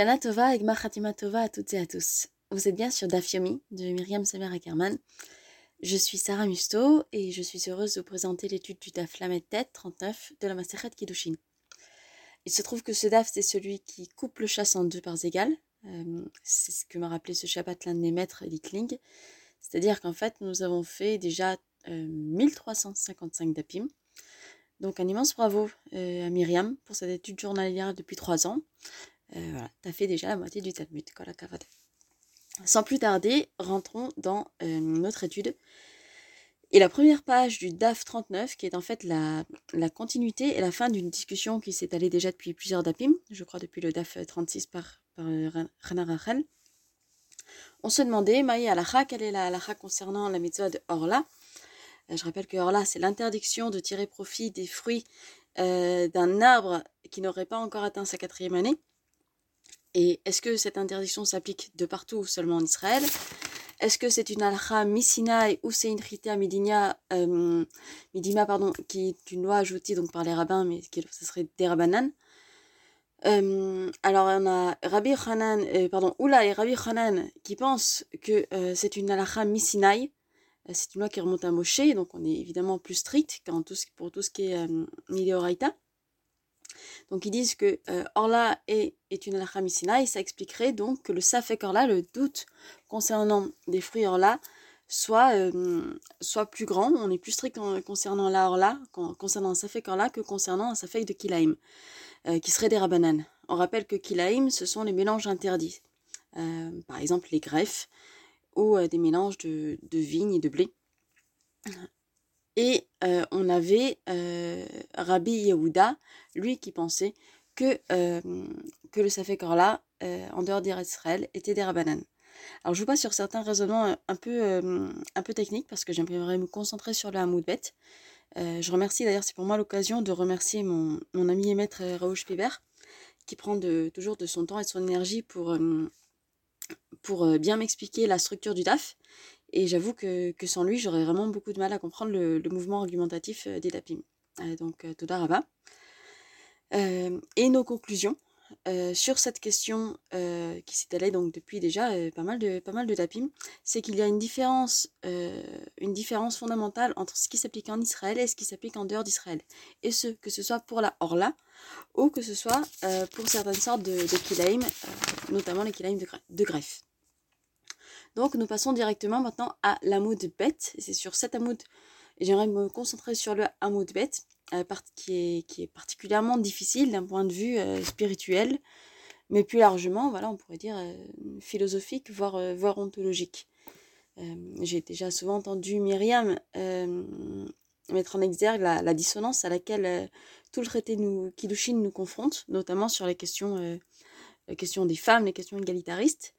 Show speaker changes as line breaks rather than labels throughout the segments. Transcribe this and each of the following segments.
Shana Tova et Gmar Tova à toutes et à tous. Vous êtes bien sur Dafyomi de Myriam Samer Ackerman. Je suis Sarah Musto et je suis heureuse de vous présenter l'étude du Daf Lamed 39 de la Maseret Kiddushin. Il se trouve que ce Daf, c'est celui qui coupe le chasse en deux parts égales. Euh, c'est ce que m'a rappelé ce Shabbat l'un de mes maîtres, Litling. C'est-à-dire qu'en fait, nous avons fait déjà 1355 euh, Dapim. Donc un immense bravo euh, à Myriam pour cette étude journalière depuis trois ans. Euh, voilà, t'as fait déjà la moitié du Talmud, Sans plus tarder, rentrons dans euh, notre étude. Et la première page du DAF 39, qui est en fait la, continuité et la fin d'une discussion qui s'est allée déjà depuis plusieurs DAPIM, je crois depuis le DAF 36 par, par euh, Rachel. On se demandait, Maï Alacha, quelle est la Alacha concernant la mitzvah de Orla? Je rappelle que Orla, c'est l'interdiction de tirer profit des fruits d'un arbre qui n'aurait pas encore atteint sa quatrième année. Et est-ce que cette interdiction s'applique de partout ou seulement en Israël? Est-ce que c'est une alcha misinaï ou c'est une chita midinia, euh, midima, pardon, qui est une loi ajoutée donc par les rabbins, mais ce serait des rabbanan? Euh, alors on a Rabbi Hanan, euh, pardon, Oula et Rabbi Hanan qui pensent que euh, c'est une alcha misinaï, c'est une loi qui remonte à Moshe, donc on est évidemment plus strict pour tout ce qui est euh, donc ils disent que euh, Orla est, une alakha et ça expliquerait donc que le Safek Orla, le doute concernant des fruits Orla, soit, euh, soit plus grand, on est plus strict concernant la Orla, concernant un Safek Orla que concernant un Safek de Kilaim, euh, qui serait des Rabanan. On rappelle que Kilaim, ce sont les mélanges interdits, par exemple les greffes ou des mélanges de, de vignes et de blé. Euh, on avait euh, Rabbi Yehuda, lui qui pensait que, euh, que le Safek Orla, en dehors d'Israël, était des Rabbanan. Alors je vous passe sur certains raisonnements un peu, un peu techniques parce que j'aimerais me concentrer sur le Hamoudbet. je remercie d'ailleurs, c'est pour moi l'occasion de remercier mon, mon ami et maître Raouch Piber qui prend toujours de son temps et de son énergie pour, pour bien m'expliquer la structure du DAF et j'avoue que, sans lui, j'aurais vraiment beaucoup de mal à comprendre le, mouvement argumentatif euh, des Dapim. Euh, donc, euh, Toda Rabba. Euh, et nos conclusions sur cette question qui s'étalait donc depuis déjà pas mal de pas mal de Dapim, c'est qu'il y a une différence, une différence fondamentale entre ce qui s'applique en Israël et ce qui s'applique en dehors d'Israël. Et ce, que ce soit pour la Orla ou que ce soit pour certaines sortes de, de notamment les kilaim de greffe. Donc nous passons directement maintenant à l'amoud bête. C'est sur cet amoud, j'aimerais me concentrer sur le amoud bête, euh, qui, est, particulièrement difficile d'un point de vue euh, spirituel, mais plus largement, voilà, on pourrait dire euh, philosophique, voire, euh, ontologique. J'ai déjà souvent entendu Myriam mettre en exergue la, la, dissonance à laquelle tout le traité nous, Kiddushin nous confronte, notamment sur les questions, les questions des femmes, les questions égalitaristes.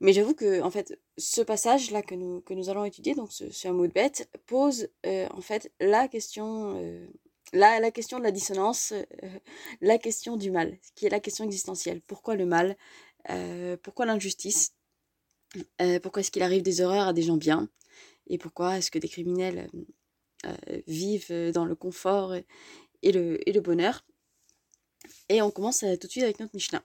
Mais j'avoue que en fait, ce passage-là que nous, que nous allons étudier, donc ce, ce mot de bête, pose euh, en fait la question, euh, la, la question de la dissonance, euh, la question du mal, qui est la question existentielle. Pourquoi le mal Pourquoi l'injustice Pourquoi est-ce qu'il arrive des horreurs à des gens bien Et pourquoi est-ce que des criminels vivent dans le confort et le, et le bonheur Et on commence tout de suite avec notre Mishnah.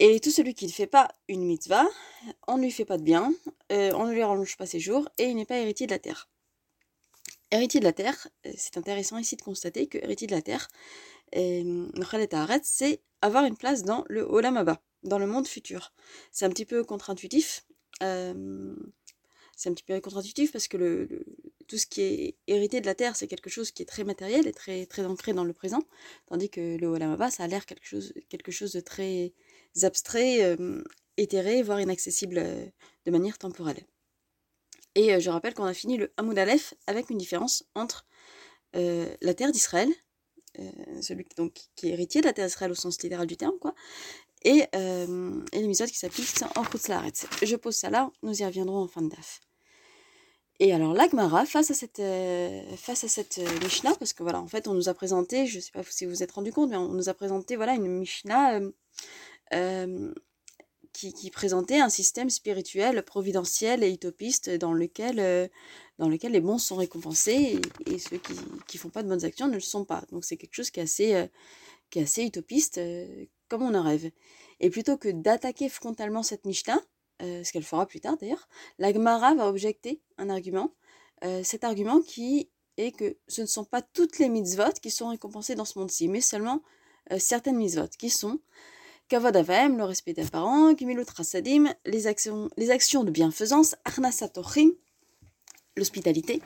Et tout celui qui ne fait pas une mitzvah, on ne lui fait pas de bien, euh, on ne lui rallonge pas ses jours, et il n'est pas héritier de la terre. Héritier de la terre, euh, c'est intéressant ici de constater que héritier de la terre, euh, c'est avoir une place dans le Olam dans le monde futur. C'est un petit peu contre-intuitif. C'est un petit peu contre-intuitif parce que tout ce qui est hérité de la terre, c'est quelque chose qui est très matériel et très, ancré dans le présent, tandis que le Olam ça a l'air quelque chose de très abstraits, euh, éthérés, voire inaccessibles euh, de manière temporelle. Et euh, je rappelle qu'on a fini le Hamoud Aleph avec une différence entre la terre d'Israël, celui donc, qui est héritier de la terre d'Israël au sens littéral du terme, quoi, et, euh, les qui s'appliquent en. Je pose ça là, nous y reviendrons en fin de DAF. Et alors l'Agmara, face à cette, face à cette Mishnah, parce que voilà, en fait, on nous a présenté, je ne sais pas si vous vous êtes rendu compte, mais on nous a présenté voilà, une Mishnah qui, présentait un système spirituel, providentiel et utopiste dans lequel, euh, dans lequel les bons sont récompensés et, ceux qui ne font pas de bonnes actions ne le sont pas. Donc c'est quelque chose qui est assez, euh, qui est assez utopiste, euh, comme on en rêve. Et plutôt que d'attaquer frontalement cette Mishnah, ce qu'elle fera plus tard d'ailleurs, la Gemara va objecter un argument, cet argument qui est que ce ne sont pas toutes les mitzvot qui sont récompensées dans ce monde-ci, mais seulement certaines mitzvot qui sont Kavod le respect des parents, Gimilut Rasadim, les actions, les actions de bienfaisance, Arnasatochim, l'hospitalité,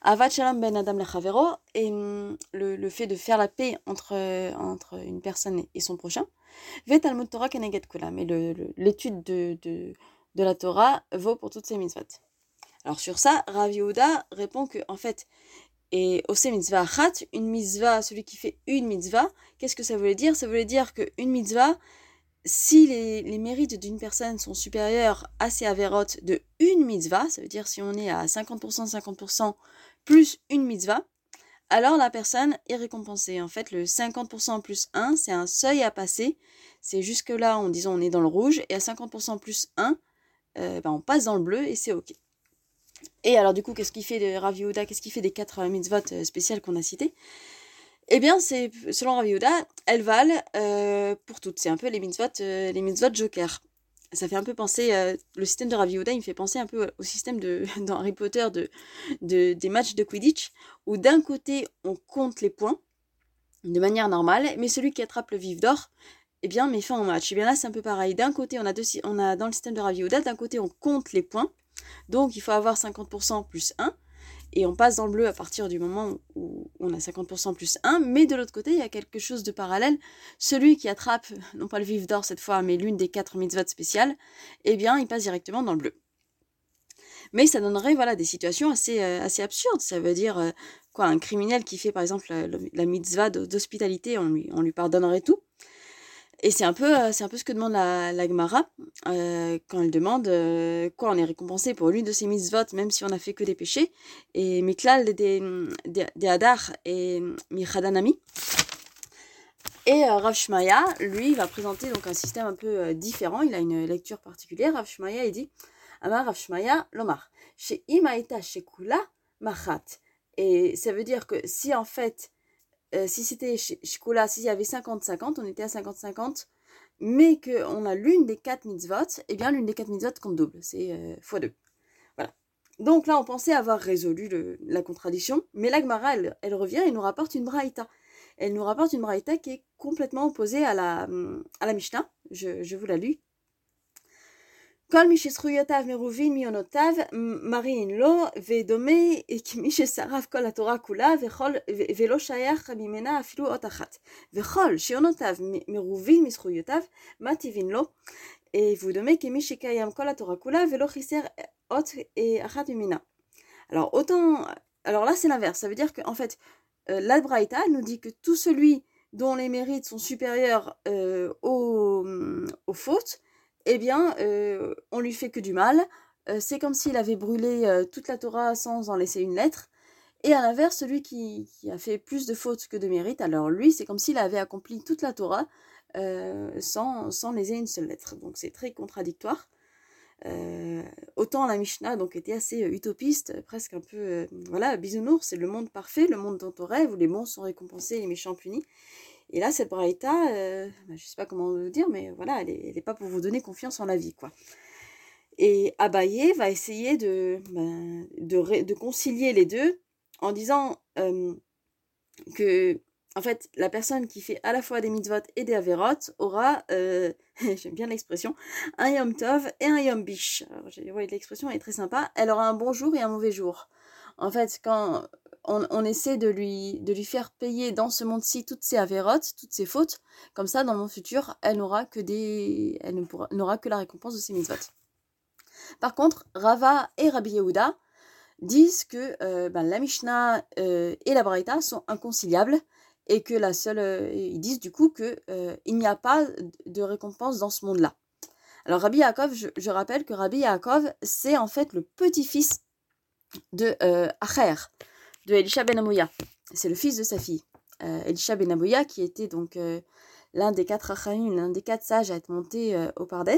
Avat Shalom Ben Adam Lechavero, et mm, le, le, fait de faire la paix entre, entre une personne et son prochain, Vet Talmud Torah Keneget Kula, mais l'étude de, de, de, la Torah vaut pour toutes ces mitzvot. Alors sur ça, Rav Yehuda répond que, en fait, et ose mitzvah achat, une mitzvah, celui qui fait une mitzvah, qu'est-ce que ça voulait dire? Ça voulait dire qu'une mitzvah, si les, mérites d'une personne sont supérieurs à ses avérotes de une mitzvah, ça veut dire si on est à 50%, 50% plus une mitzvah, alors la personne est récompensée. En fait, le 50% plus 1, c'est un seuil à passer. C'est jusque-là, en disant on est dans le rouge, et à 50% plus 1, euh, ben on passe dans le bleu et c'est OK. Et alors du coup, qu'est-ce qu'il fait de Rav Qu'est-ce qu'il fait des quatre mitzvot euh, spéciales qu'on a citées? Eh bien, c'est selon Rav elles valent euh, pour toutes. C'est un peu les mitzvot, euh, les mitzvot joker. Ça fait un peu penser, le système de Rav il me fait penser un peu au système de, dans Harry Potter de, de, des matchs de Quidditch, où d'un côté, on compte les points de manière normale, mais celui qui attrape le vif d'or, eh bien, met fin au match. Et eh bien là, c'est un peu pareil. D'un côté, on a, deux, on a dans le système de Rav d'un côté, on compte les points, donc il faut avoir 50% plus 1. Et on passe dans le bleu à partir du moment où on a 50% plus 1. Mais de l'autre côté, il y a quelque chose de parallèle. Celui qui attrape, non pas le vif d'or cette fois, mais l'une des quatre mitzvot spéciales, eh bien, il passe directement dans le bleu. Mais ça donnerait voilà, des situations assez, euh, assez absurdes. Ça veut dire, euh, quoi, un criminel qui fait par exemple la, la mitzvah d'hospitalité, on lui, on lui pardonnerait tout. Et c'est un peu, euh, un peu ce que demande la, la Gemara euh, quand elle demande euh, quoi on est récompensé pour l'une de ces mitzvot, même si on n'a fait que des péchés. Et Miklal des, des, Hadar et Michadanami. Et Rav Shmaya, lui, va présenter donc un système un peu différent. Il a une lecture particulière. Rav Shmaya, il dit Amar Rav Shmaya, Lomar. Chez Imaita Shekula Machat. Et ça veut dire que si en fait euh, si c'était Shikola, s'il y avait 50-50, on était à 50-50, mais qu'on a l'une des quatre mitzvot, eh bien l'une des quatre mitzvot compte double, c'est x2. Voilà. Donc là, on pensait avoir résolu la contradiction, mais l'Agmara, elle, elle, revient et nous rapporte une braïta. Elle nous rapporte une braïta qui est complètement opposée à la, à la Mishnah. Je, je vous la lis. כל מי שזכויותיו מרובין מיונותיו, מרין לו, ודומה כמי ששרף כל התורה כולה, וכל, ולא שייך ממנה אפילו אות אחת. וכל שיונותיו מרובין מזכויותיו, מה תבין לו? ודומה כמי שקיים כל התורה כולה, ולא חיסר אות אחת ממנה. Alors, autant, alors là, c'est l'inverse. Ça veut dire qu'en fait, euh, la Braïta nous dit que tout celui dont les mérites sont supérieurs euh, aux, aux fautes, eh bien, euh, on lui fait que du mal. Euh, c'est comme s'il avait brûlé euh, toute la Torah sans en laisser une lettre. Et à l'inverse, celui qui, a fait plus de fautes que de mérites, alors lui, c'est comme s'il avait accompli toute la Torah sans, sans laisser une seule lettre. Donc c'est très contradictoire. autant la Mishnah donc était assez utopiste, presque un peu voilà bisounours, c'est le monde parfait, le monde dont on rêve où les bons sont récompensés et les méchants punis. Et là, cette braïta, euh, bah, je ne sais pas comment vous dire, mais voilà, elle n'est pas pour vous donner confiance en la vie, quoi. Et Abaye va essayer de, ben, de, concilier les deux en disant euh, que, en fait, la personne qui fait à la fois des mitzvot et des avérotes aura, euh, j'aime bien l'expression, un yom tov et un yom bish. Alors, l'expression est très sympa. Elle aura un bon jour et un mauvais jour. En fait, quand on, essaie de lui, faire payer dans ce monde-ci toutes ses avérotes, toutes ses fautes. Comme ça, dans le futur, elle n'aura que la récompense de ses mitzvot. Par contre, Rava et Rabbi Yehuda disent que euh, ben, la Mishnah euh, et la Braïta sont inconciliables et que la seule, euh, ils disent du coup que il n'y a pas de récompense dans ce monde-là. Alors Rabbi Yaakov, je, je rappelle que Rabbi Yaakov, c'est en fait le petit-fils de Acher, de Elisha ben Amouya. C'est le fils de sa fille. Elisha ben Amouya, qui était donc l'un des quatre Achaïm, l'un des quatre sages à être monté au Pardes.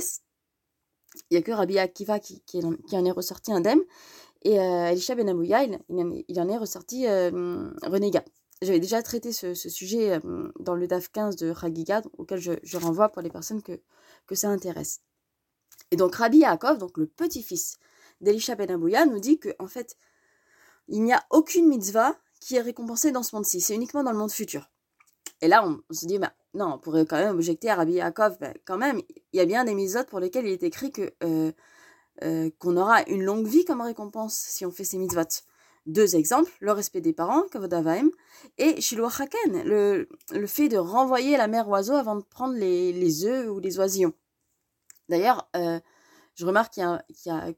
Il n'y a que Rabbi Akiva qui, en est ressorti indemne. Et Elisha ben Amouya, il, en est ressorti renégat. J'avais déjà traité ce, sujet dans le DAF 15 de Chagiga, auquel je, renvoie pour les personnes que, ça intéresse. Et donc Rabbi Yaakov, donc le petit-fils d'Elisha ben Abouya, nous dit que en fait, il n'y a aucune mitzvah qui est récompensée dans ce monde-ci, c'est uniquement dans le monde futur. Et là, on, se dit, bah, non, on pourrait quand même objecter à Rabbi Yaakov, bah, quand même, il y a bien des mitzvot pour lesquelles il est écrit que euh, euh, qu'on aura une longue vie comme récompense si on fait ces mitzvot. Deux exemples, le respect des parents, Kavodavaim, et Shiloh Haken, le, le fait de renvoyer la mère oiseau avant de prendre les, les œufs ou les oisillons. D'ailleurs, euh, je remarque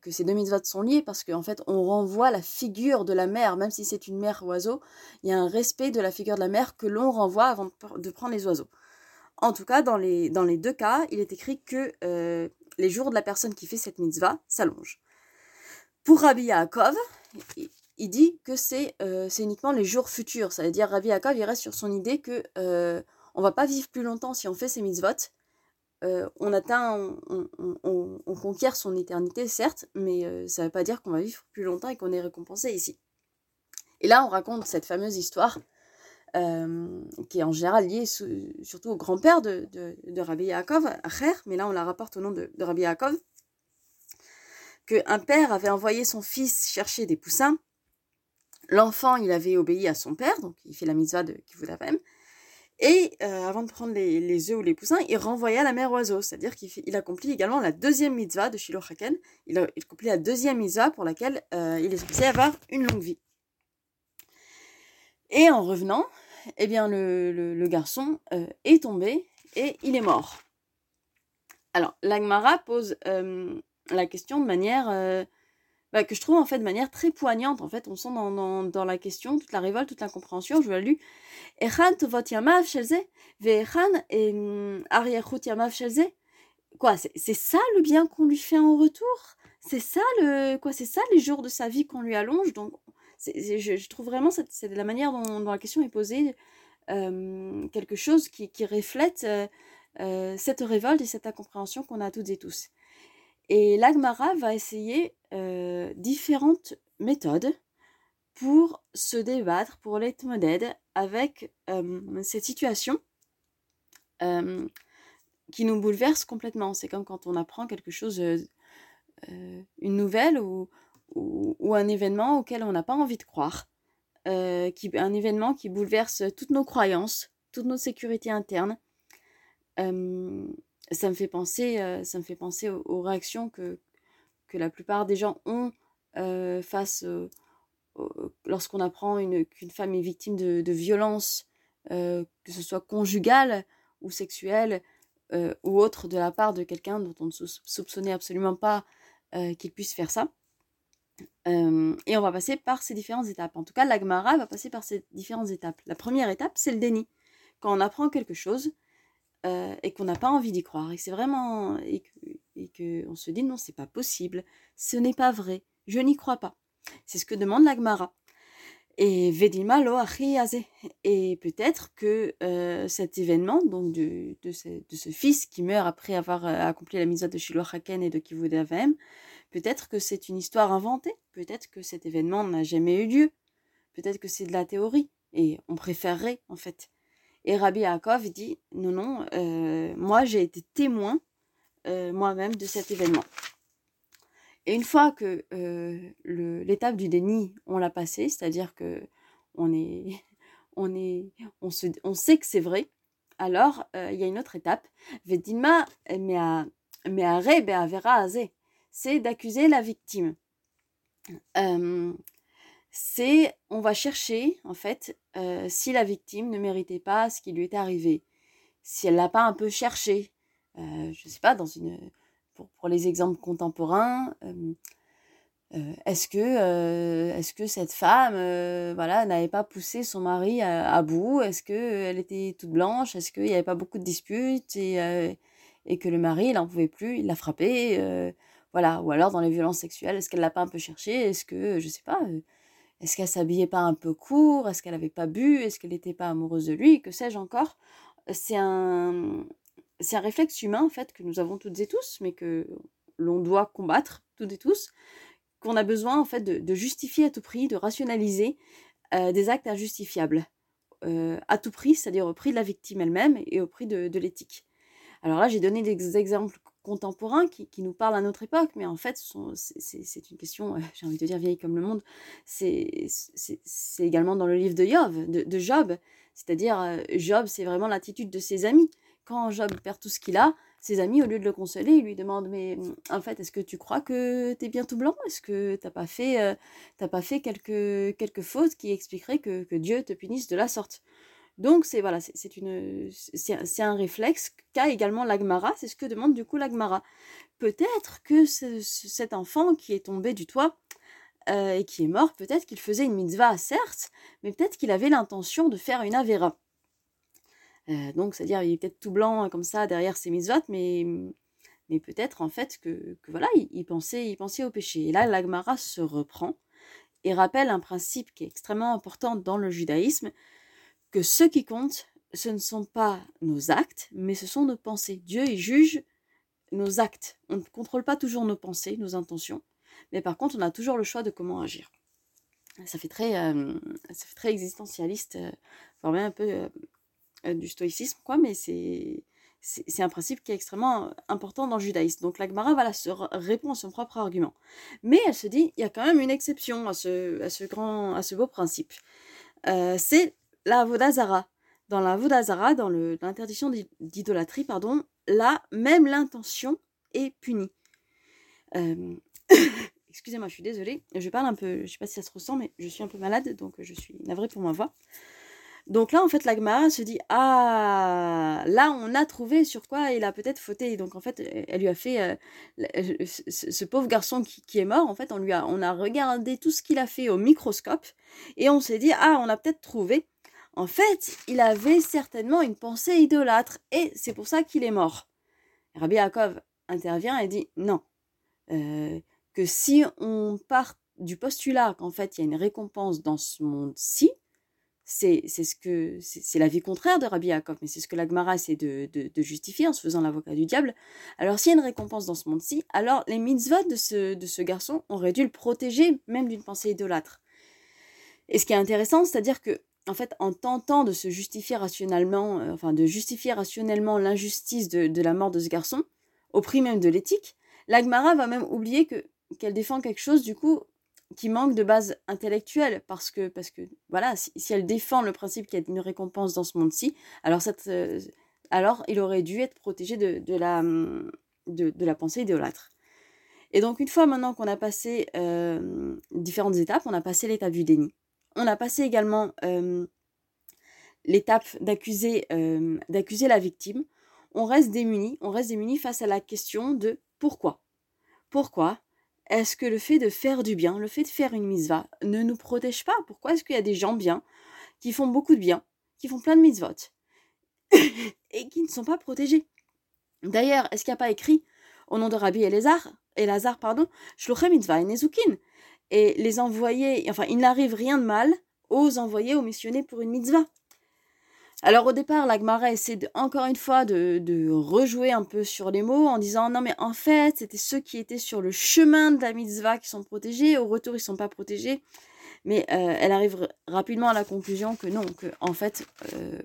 que ces deux mitzvot sont liés parce qu'en fait, on renvoie la figure de la mère, même si c'est une mère oiseau, il y a un respect de la figure de la mère que l'on renvoie avant de prendre les oiseaux. En tout cas, dans les, dans les deux cas, il est écrit que euh, les jours de la personne qui fait cette mitzvah s'allongent. Pour Rabbi Yaakov, il dit que euh, c'est uniquement les jours futurs. Ça veut dire Rabbi Yaakov, il reste sur son idée que euh, on va pas vivre plus longtemps si on fait ces mitzvot. Euh, on atteint, on, conquiert son éternité, certes, mais euh, ça ne veut pas dire qu'on va vivre plus longtemps et qu'on est récompensé ici. Et là, on raconte cette fameuse histoire euh, qui est en général liée surtout au grand-père de, Rabbi Yaakov, Acher, mais là on la rapporte au nom de, Rabbi Yaakov, qu'un père avait envoyé son fils chercher des poussins. L'enfant, il avait obéi à son père, donc il fait la mitzvah de Kivulavem, et euh, avant de prendre les, les, œufs ou les poussins, il renvoya la mère oiseau, c'est-à-dire qu'il accomplit également la deuxième mitzvah de Shiloh Haken. Il, accomplit la deuxième mitzvah pour laquelle euh, il est censé avoir une longue vie. Et en revenant, eh bien le, garçon euh, est tombé et il est mort. Alors, l'Agmara pose la question de manière bah, que je trouve en fait de manière très poignante. En fait, on sent dans, dans, dans la question toute la révolte, toute l'incompréhension. Je la lu. Quoi, c'est ça le bien qu'on lui fait en retour? C'est ça le quoi C'est ça les jours de sa vie qu'on lui allonge Donc, je, je, trouve vraiment c'est la manière dont, dont, la question est posée euh, quelque chose qui, qui reflète euh, euh, cette révolte et cette incompréhension qu'on a toutes et tous. Et l'Agmara va essayer euh, différentes méthodes pour se débattre, pour l'être modèle avec euh, cette situation euh, qui nous bouleverse complètement. C'est comme quand on apprend quelque chose, une nouvelle ou, un événement auquel on n'a pas envie de croire. un événement qui bouleverse toutes nos croyances, toute notre sécurité interne ça me fait penser, euh, ça me fait penser aux, réactions que, que la plupart des gens ont euh, face lorsqu'on apprend qu'une femme est victime de, de violences, euh, que ce soit conjugale ou sexuelle ou autre de la part de quelqu'un dont on ne soupçonnait absolument pas qu'il puisse faire ça. et on va passer par ces différentes étapes. En tout cas, l'agmara va passer par ces différentes étapes. La première étape, c'est le déni. Quand on apprend quelque chose, euh, et qu'on n'a pas envie d'y croire et c'est vraiment que, on se dit non c'est pas possible ce n'est pas vrai je n'y crois pas. C'est ce que demande l'agmara et vedima lo et peut-être que euh, cet événement donc de, de, ce, fils qui meurt après avoir euh, accompli la mise de Shiloh Haken et de Kivudavem peut-être que c'est une histoire inventée peut-être que cet événement n'a jamais eu lieu peut-être que c'est de la théorie et on préférerait en fait. Et Rabbi Yaakov dit non, non, euh, moi j'ai été témoin euh, moi-même de cet événement. Et une fois que euh, l'étape du déni, on l'a passé, c'est-à-dire que on est, on est, on se, on sait que c'est vrai. Alors il y a une autre étape. C'est d'accuser la victime c'est on va chercher en fait euh, si la victime ne méritait pas ce qui lui est arrivé, si elle l'a pas un peu cherché, euh, je sais pas dans une pour, pour les exemples contemporains, euh, est-ce que est-ce que cette femme voilà n'avait pas poussé son mari à, bout, est-ce que elle était toute blanche, est-ce qu'il n'y avait pas beaucoup de disputes et et que le mari il en pouvait plus, il l'a frappée Voilà, ou alors dans les violences sexuelles, est-ce qu'elle l'a pas un peu cherché? Est-ce que, je sais pas, est-ce qu'elle s'habillait pas un peu court? Est-ce qu'elle avait pas bu? Est-ce qu'elle n'était pas amoureuse de lui? Que sais-je encore? C'est un, c'est un réflexe humain en fait que nous avons toutes et tous, mais que l'on doit combattre toutes et tous, qu'on a besoin en fait de, justifier à tout prix, de rationaliser des actes injustifiables à tout prix, c'est-à-dire au prix de la victime elle-même et au prix de l'éthique. Alors là, j'ai donné des exemples contemporains qui, nous parlent à notre époque, mais en fait, c'est une question, euh, j'ai envie de dire vieille comme le monde, c'est également dans le livre de Job. C'est-à-dire, euh, Job, c'est vraiment l'attitude de ses amis. Quand Job perd tout ce qu'il a, ses amis, au lieu de le consoler, ils lui demandent Mais en fait, est-ce que tu crois que tu es bien tout blanc? Est-ce que tu n'as pas fait, euh, pas fait quelques, quelques fautes qui expliqueraient que, Dieu te punisse de la sorte? Donc c'est voilà, c'est un réflexe qu'a également l'agmara, c'est ce que demande du coup l'agmara. Peut-être que cet enfant qui est tombé du toit euh, et qui est mort, peut-être qu'il faisait une mitzvah, certes, mais peut-être qu'il avait l'intention de faire une avera. Euh, donc c'est-à-dire il est peut-être tout blanc comme ça derrière ses mitzvot, mais mais peut-être en fait que, voilà, il, pensait il pensait au péché. Et là l'agmara se reprend et rappelle un principe qui est extrêmement important dans le judaïsme, que ce qui compte, ce ne sont pas nos actes, mais ce sont nos pensées. Dieu, il juge nos actes. On ne contrôle pas toujours nos pensées, nos intentions, mais par contre, on a toujours le choix de comment agir. Ça fait très, euh, ça fait très existentialiste, euh, un peu du stoïcisme, quoi, mais c'est, c'est, un principe qui est extrêmement important dans le judaïsme. Donc la Gemara voilà, se répond à son propre argument. Mais elle se dit, il y a quand même une exception à ce, à ce, grand, à ce beau principe. c'est la Vodazara. Dans la Vodazara, dans l'interdiction d'idolâtrie, pardon, là, même l'intention est punie. Euh, excusez-moi, je suis désolée. Je parle un peu, je sais pas si ça se ressent, mais je suis un peu malade, donc je suis navrée pour ma voix. Donc là, en fait, l'Agmara se dit Ah, là, on a trouvé sur quoi il a peut-être fauté. Donc en fait, elle lui a fait euh, ce, pauvre garçon qui, est mort. En fait, on lui a, on a regardé tout ce qu'il a fait au microscope et on s'est dit Ah, on a peut-être trouvé en fait, il avait certainement une pensée idolâtre et c'est pour ça qu'il est mort. Rabbi Yaakov intervient et dit non, euh, que si on part du postulat qu'en fait il y a une récompense dans ce monde-ci, c'est ce que c'est la vie contraire de Rabbi Yaakov, mais c'est ce que l'Agmara essaie de, de, justifier en se faisant l'avocat du diable. Alors s'il y a une récompense dans ce monde-ci, alors les mitzvot de ce, de ce garçon auraient dû le protéger même d'une pensée idolâtre. Et ce qui est intéressant, c'est-à-dire que en fait, en tentant de se justifier rationnellement, euh, enfin de justifier rationnellement l'injustice de, la mort de ce garçon, au prix même de l'éthique, l'Agmara va même oublier que qu'elle défend quelque chose du coup qui manque de base intellectuelle parce que parce que voilà si, elle défend le principe qu'il y a une récompense dans ce monde-ci alors cette euh, alors il aurait dû être protégé de, la de, la pensée idolâtre et donc une fois maintenant qu'on a passé euh, différentes étapes on a passé l'étape du déni on a passé également l'étape d'accuser d'accuser la victime. On reste démuni, on reste démuni face à la question de pourquoi? Pourquoi est-ce que le fait de faire du bien, le fait de faire une mitzvah ne nous protège pas? Pourquoi est-ce qu'il y a des gens bien qui font beaucoup de bien, qui font plein de mitzvot et qui ne sont pas protégés? D'ailleurs, est-ce qu'il n'y a pas écrit au nom de Rabbi Elazar, Elazar pardon, Shluchem mitzvah et Nezukin? Et les envoyer, enfin, il n'arrive rien de mal aux envoyer, aux missionner pour une mitzvah. Alors au départ, l'Agmara essaie encore une fois de, rejouer un peu sur les mots en disant non mais en fait c'était ceux qui étaient sur le chemin de la mitzvah qui sont protégés, au retour ils sont pas protégés. Mais euh, elle arrive rapidement à la conclusion que non, que en fait, euh,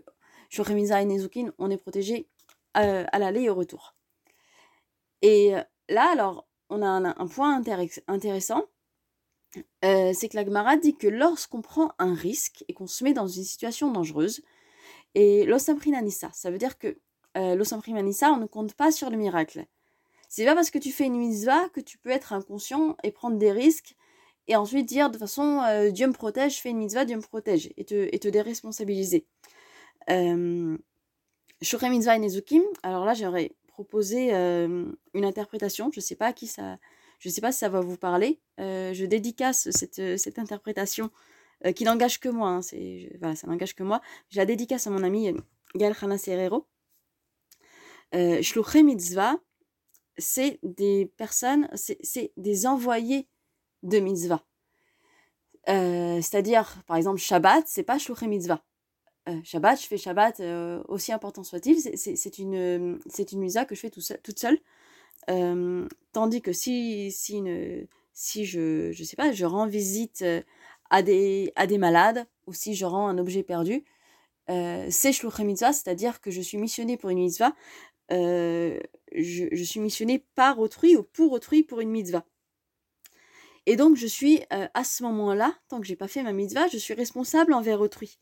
et Nezukin, on est protégé euh, à l'aller et au retour. Et là alors, on a un, point intéressant, euh, c'est que la Gemara dit que lorsqu'on prend un risque et qu'on se met dans une situation dangereuse, et l'osamprinanissa, ça veut dire que euh, l'osamprinanissa, on ne compte pas sur le miracle. C'est pas parce que tu fais une mitzvah que tu peux être inconscient et prendre des risques et ensuite dire de façon euh, Dieu me protège, fais une mitzvah, Dieu me protège et te, et te déresponsabiliser. Euh, mitzvah et Nezukim, alors là j'aurais proposé euh, une interprétation, je sais pas à qui ça, je ne sais pas si ça va vous parler. Euh, je dédicace cette, cette interprétation euh, qui n'engage que moi. Hein, c'est, voilà, ça n'engage que moi. Je la dédicace à mon ami Gael Hana Serrero. Shluché mitzvah, c'est des personnes, c'est des envoyés de mitzvah. Euh, c'est-à-dire, par exemple, Shabbat, c'est pas Shluché mitzvah. Euh, Shabbat, je fais Shabbat, euh, aussi important soit-il, c'est une, c'est une que je fais tout toute seule. tandis que si, si, une, si je, je sais pas, je rends visite à des, malades, ou si je rends un objet perdu, c'est Shluché mitzvah, c'est-à-dire que je suis missionnée pour une mitzvah, je, je, suis missionnée par autrui ou pour autrui pour une mitzvah. Et donc, je suis euh, à ce moment-là, tant que j'ai pas fait ma mitzvah, je suis responsable envers autrui.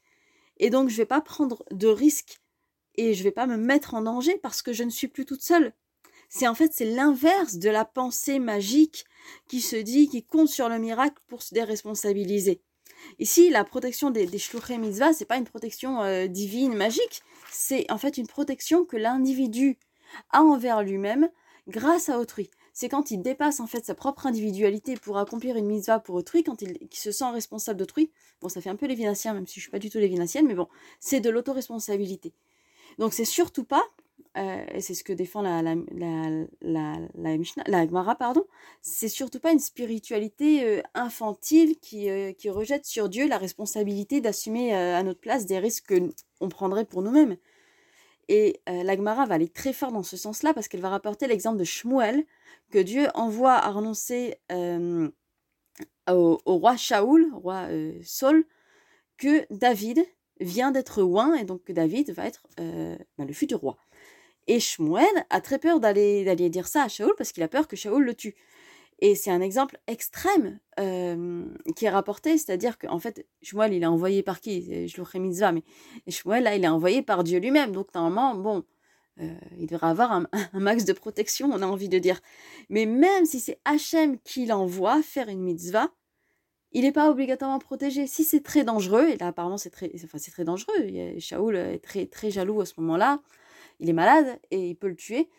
Et donc, je vais pas prendre de risques et je vais pas me mettre en danger parce que je ne suis plus toute seule. C'est en fait c'est l'inverse de la pensée magique qui se dit, qui compte sur le miracle pour se déresponsabiliser. Ici, la protection des, des mitzvah, mitzvah, c'est pas une protection euh, divine, magique, c'est en fait une protection que l'individu a envers lui-même grâce à autrui c'est quand il dépasse en fait sa propre individualité pour accomplir une mitzvah pour autrui, quand il, se sent responsable d'autrui. Bon, ça fait un peu lévinassien, même si je suis pas du tout lévinassienne, mais bon, c'est de l'autoresponsabilité. Donc c'est surtout pas, euh, et c'est ce que défend la, la, la, la, la Gemara, pardon, c'est surtout pas une spiritualité euh, infantile qui, euh, qui rejette sur Dieu la responsabilité d'assumer à notre place des risques qu'on prendrait pour nous-mêmes. Et euh, l'Agmara va aller très fort dans ce sens-là parce qu'elle va rapporter l'exemple de Shmuel que Dieu envoie à renoncer au, roi Shaoul, roi Saul, que David vient d'être oint et donc que David va être bah, le futur roi. Et Shmuel a très peur d'aller dire ça à Shaoul parce qu'il a peur que Shaoul le tue. Et c'est un exemple extrême qui est rapporté, c'est-à-dire qu'en fait, Shmuel, il est envoyé par qui? Je le mitzvah, mais Shmuel, là, il est envoyé par Dieu lui-même. Donc, normalement, bon, euh, il devrait avoir un, max de protection, on a envie de dire. Mais même si c'est Hachem qui l'envoie faire une mitzvah, il n'est pas obligatoirement protégé. Si c'est très dangereux, et là, apparemment, c'est très, enfin, très dangereux, Shaoul est très, très jaloux à ce moment-là, il est malade et il peut le tuer.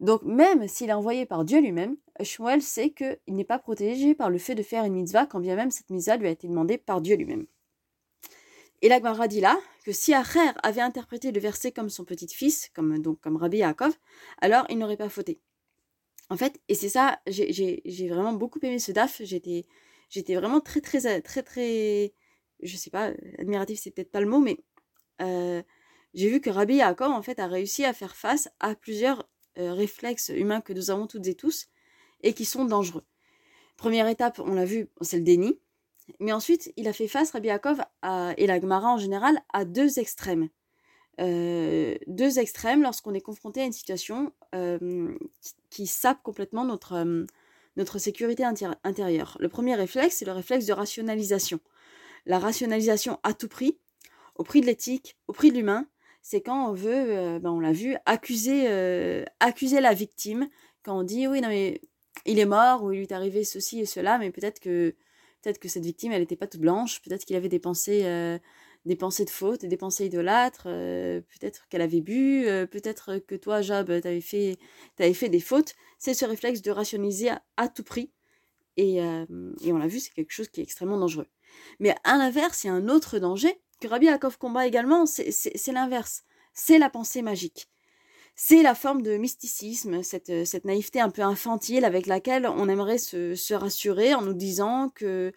Donc même s'il est envoyé par Dieu lui-même, Shmuel sait qu'il n'est pas protégé par le fait de faire une mitzvah, quand bien même cette mitzvah lui a été demandée par Dieu lui-même. Et l'Agmara dit là que si Acher avait interprété le verset comme son petit-fils, comme, donc comme Rabbi Yaakov, alors il n'aurait pas fauté. En fait, et c'est ça, j'ai vraiment beaucoup aimé ce daf, j'étais vraiment très, très, très, très, je sais pas, admiratif, c'est peut-être pas le mot, mais euh, j'ai vu que Rabbi Yaakov, en fait, a réussi à faire face à plusieurs euh, réflexes humains que nous avons toutes et tous et qui sont dangereux. Première étape, on l'a vu, c'est le déni. Mais ensuite, il a fait face, Rabbi Yaakov et la Gemara en général, à deux extrêmes. Euh, deux extrêmes lorsqu'on est confronté à une situation euh, qui, sape complètement notre, notre sécurité intérieure. Le premier réflexe, c'est le réflexe de rationalisation. La rationalisation à tout prix, au prix de l'éthique, au prix de l'humain, c'est quand on veut, euh, ben on l'a vu, accuser, euh, accuser la victime, quand on dit oui, non mais il est mort ou il lui est arrivé ceci et cela, mais peut-être que peut-être que cette victime elle n'était pas toute blanche, peut-être qu'il avait des pensées, euh, des pensées de faute, des pensées idolâtres, peut-être qu'elle avait bu, peut-être que toi Job t'avais fait, avais fait des fautes. C'est ce réflexe de rationaliser à, tout prix. Et, et on l'a vu, c'est quelque chose qui est extrêmement dangereux. Mais à l'inverse, il y a un autre danger, que Rabbi Yaakov combat également, c'est l'inverse. C'est la pensée magique. C'est la forme de mysticisme, cette, naïveté un peu infantile avec laquelle on aimerait se, rassurer en nous disant que,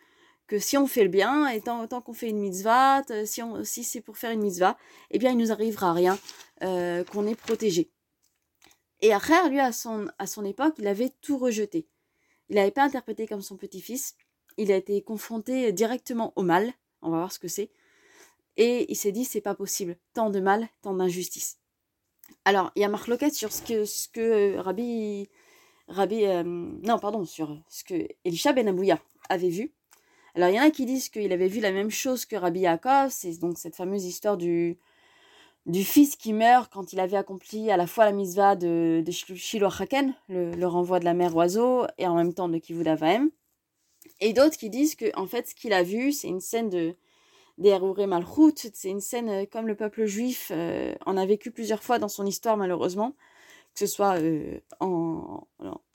si on fait le bien, et tant, qu'on fait une mitzvah, si, si c'est pour faire une mitzvah, eh bien il nous arrivera rien, euh, qu'on est protégé. Et Acher, lui, à son, à son époque, il avait tout rejeté. Il n'avait pas interprété comme son petit-fils. Il a été confronté directement au mal. On va voir ce que c'est. Et il s'est dit, c'est pas possible. Tant de mal, tant d'injustice. Alors, il y a Marc Loquette sur ce que, ce que euh, Rabbi. Rabbi euh, non, pardon, sur ce que Elisha Ben Abouya avait vu. Alors, il y en a qui disent qu'il avait vu la même chose que Rabbi Yaakov. C'est donc cette fameuse histoire du, du fils qui meurt quand il avait accompli à la fois la mitzvah de, de Shiloh Haken, le, renvoi de la mère oiseau, et en même temps de Kivud Et d'autres qui disent que, en fait, ce qu'il a vu, c'est une scène de, C'est une scène euh, comme le peuple juif euh, en a vécu plusieurs fois dans son histoire, malheureusement, que ce soit euh, en,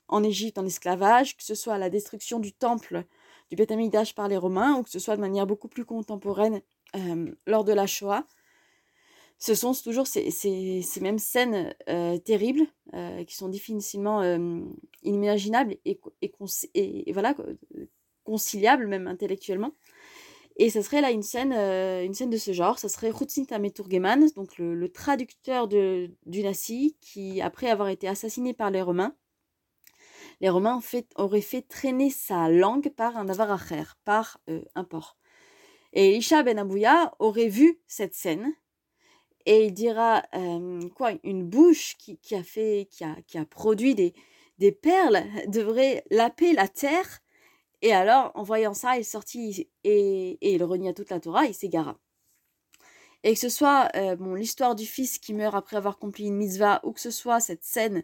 en Égypte en esclavage, que ce soit la destruction du temple du Beth par les Romains, ou que ce soit de manière beaucoup plus contemporaine lors de la Shoah. ce sont toujours ces, mêmes scènes terribles qui sont difficilement inimaginables et, et, et, voilà conciliables même intellectuellement. Et ça serait là une scène, une scène de ce genre. Ça serait Rutsinta Meturgeman, donc le, traducteur de, du Nassi, qui après avoir été assassiné par les Romains, les Romains fait, auraient fait traîner sa langue par un avaracher, par un porc. Et Isha ben Abouya aurait vu cette scène et il dira euh, quoi une bouche qui, qui, a fait qui a, qui a produit des, des perles devrait laper la terre et alors en voyant ça il sortit et, il renia toute la Torah il s'égara et que ce soit euh, l'histoire du fils qui meurt après avoir accompli une mitzvah ou que ce soit cette scène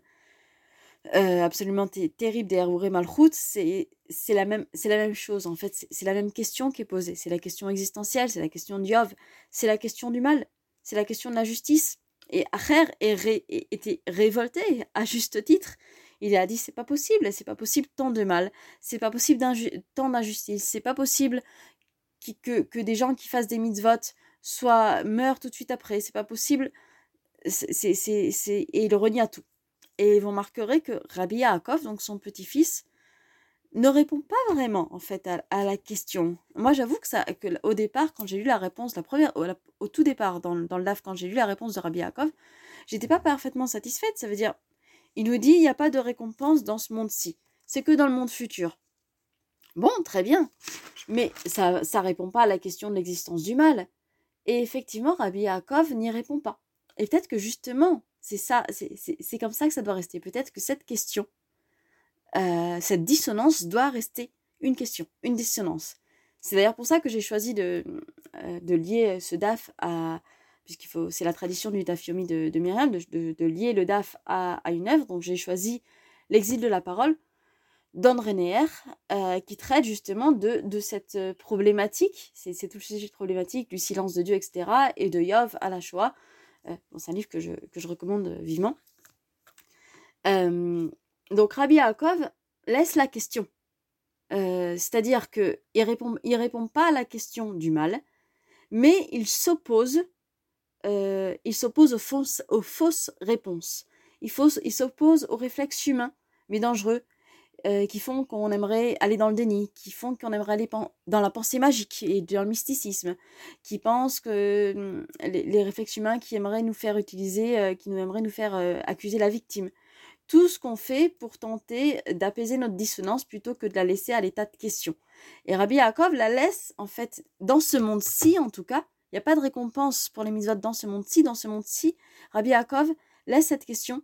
euh, absolument terrible des Heruré Malchut, c'est la même chose en fait c'est la même question qui est posée c'est la question existentielle c'est la question d'Yov c'est la question du mal c'est la question de la justice. Et Acher était révolté à juste titre. Il a dit c'est pas possible, c'est pas possible tant de mal, c'est pas possible tant d'injustice, c'est pas possible que, que des gens qui fassent des mitzvot soient meurent tout de suite après, c'est pas possible. C'est, c'est, c'est, et il renia tout. Et vous remarquerez que Rabbi Yaakov, donc son petit-fils, ne répond pas vraiment en fait à, la question. Moi, j'avoue que ça, que au départ, quand j'ai lu la réponse, la première, au, tout départ dans, dans le DAF, quand j'ai lu la réponse de Rabbi Yaakov, j'étais pas parfaitement satisfaite. Ça veut dire, il nous dit, il n'y a pas de récompense dans ce monde-ci. C'est que dans le monde futur. Bon, très bien, mais ça, ça répond pas à la question de l'existence du mal. Et effectivement, Rabbi Yaakov n'y répond pas. Et peut-être que justement, c'est ça, c'est comme ça que ça doit rester. Peut-être que cette question euh, cette dissonance doit rester une question, une dissonance. C'est d'ailleurs pour ça que j'ai choisi de, euh, de lier ce DAF à, puisqu'il faut, c'est la tradition du DAF Yomi de, de Myriam, de, lier le DAF à, une œuvre. Donc j'ai choisi L'exil de la parole d'André euh, qui traite justement de, cette problématique, c'est, tout le sujet de problématique du silence de Dieu, etc., et de Yov à la Shoah. Euh, bon, c'est un livre que je, que je recommande vivement. Euh, donc Rabbi Yaakov laisse la question. Euh, c'est-à-dire qu'il ne répond, il répond pas à la question du mal, mais il s'oppose euh, il s'oppose aux fausses, réponses. Il, s'oppose aux réflexes humains, mais dangereux, euh, qui font qu'on aimerait aller dans le déni, qui font qu'on aimerait aller dans la pensée magique et dans le mysticisme, qui pensent que hum, les, réflexes humains qui aimeraient nous faire utiliser, qui nous aimeraient nous faire accuser la victime tout ce qu'on fait pour tenter d'apaiser notre dissonance plutôt que de la laisser à l'état de question. Et Rabbi Yaakov la laisse, en fait, dans ce monde-ci, en tout cas, n'y a pas de récompense pour les mitzvot dans ce monde-ci, dans ce monde-ci, Rabbi Yaakov laisse cette question,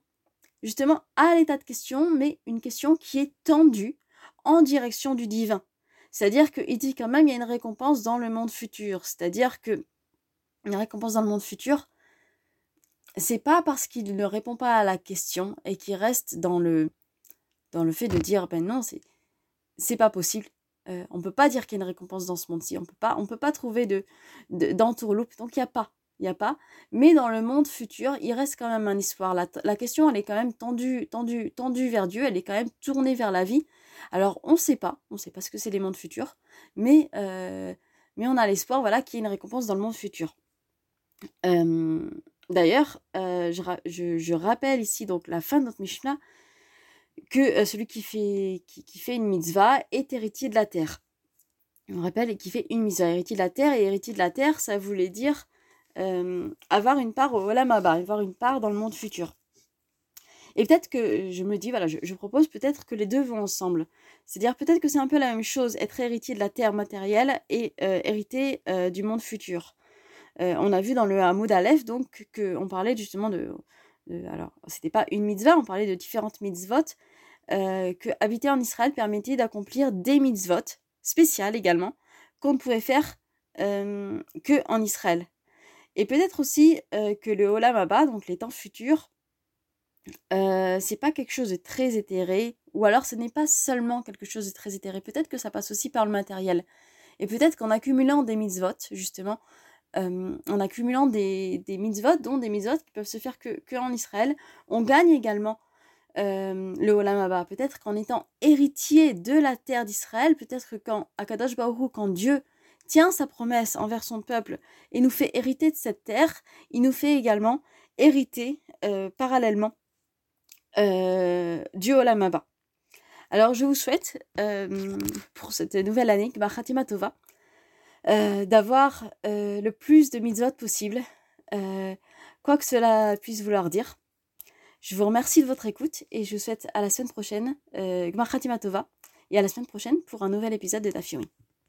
justement, à l'état de question, mais une question qui est tendue en direction du divin. C'est-à-dire qu'il dit quand même, il y a une récompense dans le monde futur. C'est-à-dire que une récompense dans le monde futur, c'est pas parce qu'il ne répond pas à la question et qu'il reste dans le dans le fait de dire ben non c'est pas possible euh, on peut pas dire qu'il y a une récompense dans ce monde-ci. On on peut pas trouver de d'entourloupe. Donc il y a pas. Il y a pas. Mais dans le monde futur il reste quand même un histoire la, la question elle est quand même tendue tendue tendue vers Dieu. Elle est quand même tournée vers la vie. Alors on sait pas. On sait pas ce que c'est les mondes futurs. Mais euh, mais on a l'espoir voilà qu'il y ait une récompense dans le monde futur. Euh, D'ailleurs, je, je, je, rappelle ici donc la fin de notre Mishnah que euh, celui qui fait, qui, fait une mitzvah est héritier de la terre. On rappelle qui fait une mitzvah, héritier de la terre, et héritier de la terre, ça voulait dire euh, avoir une part au Olam avoir une part dans le monde futur. Et peut-être que je me dis, voilà, je, propose peut-être que les deux vont ensemble. C'est-à-dire peut-être que c'est un peu la même chose, être héritier de la terre matérielle et euh, hériter euh, du monde futur. On a vu dans le Hamoud Aleph donc qu'on parlait justement de, de alors c'était pas une mitzvah, on parlait de différentes mitzvot, euh, que habiter en Israël permettait d'accomplir des mitzvot spéciales également qu'on ne pouvait faire euh, que en Israël. Et peut-être aussi euh, que le Olam Abba, donc les temps futurs, euh, c'est pas quelque chose de très éthéré, ou alors ce n'est pas seulement quelque chose de très éthéré. Peut-être que ça passe aussi par le matériel. Et peut-être qu'en accumulant des mitzvot, justement, en accumulant des, des mitzvot, dont des mitzvot qui peuvent se faire que, que en Israël, on gagne également le Olam Abba. Peut-être qu'en étant héritier de la terre d'Israël, peut-être que quand Akadosh Baruch quand Dieu tient sa promesse envers son peuple et nous fait hériter de cette terre, il nous fait également hériter parallèlement du Olamaba. Alors je vous souhaite pour cette nouvelle année, Khatima Tova, d'avoir le plus de mitzvot possible, quoi que cela puisse vouloir dire. Je vous remercie de votre écoute et je vous souhaite à la semaine prochaine, Gmar Khatima Tova, et à la semaine prochaine pour un nouvel épisode de Dafiri.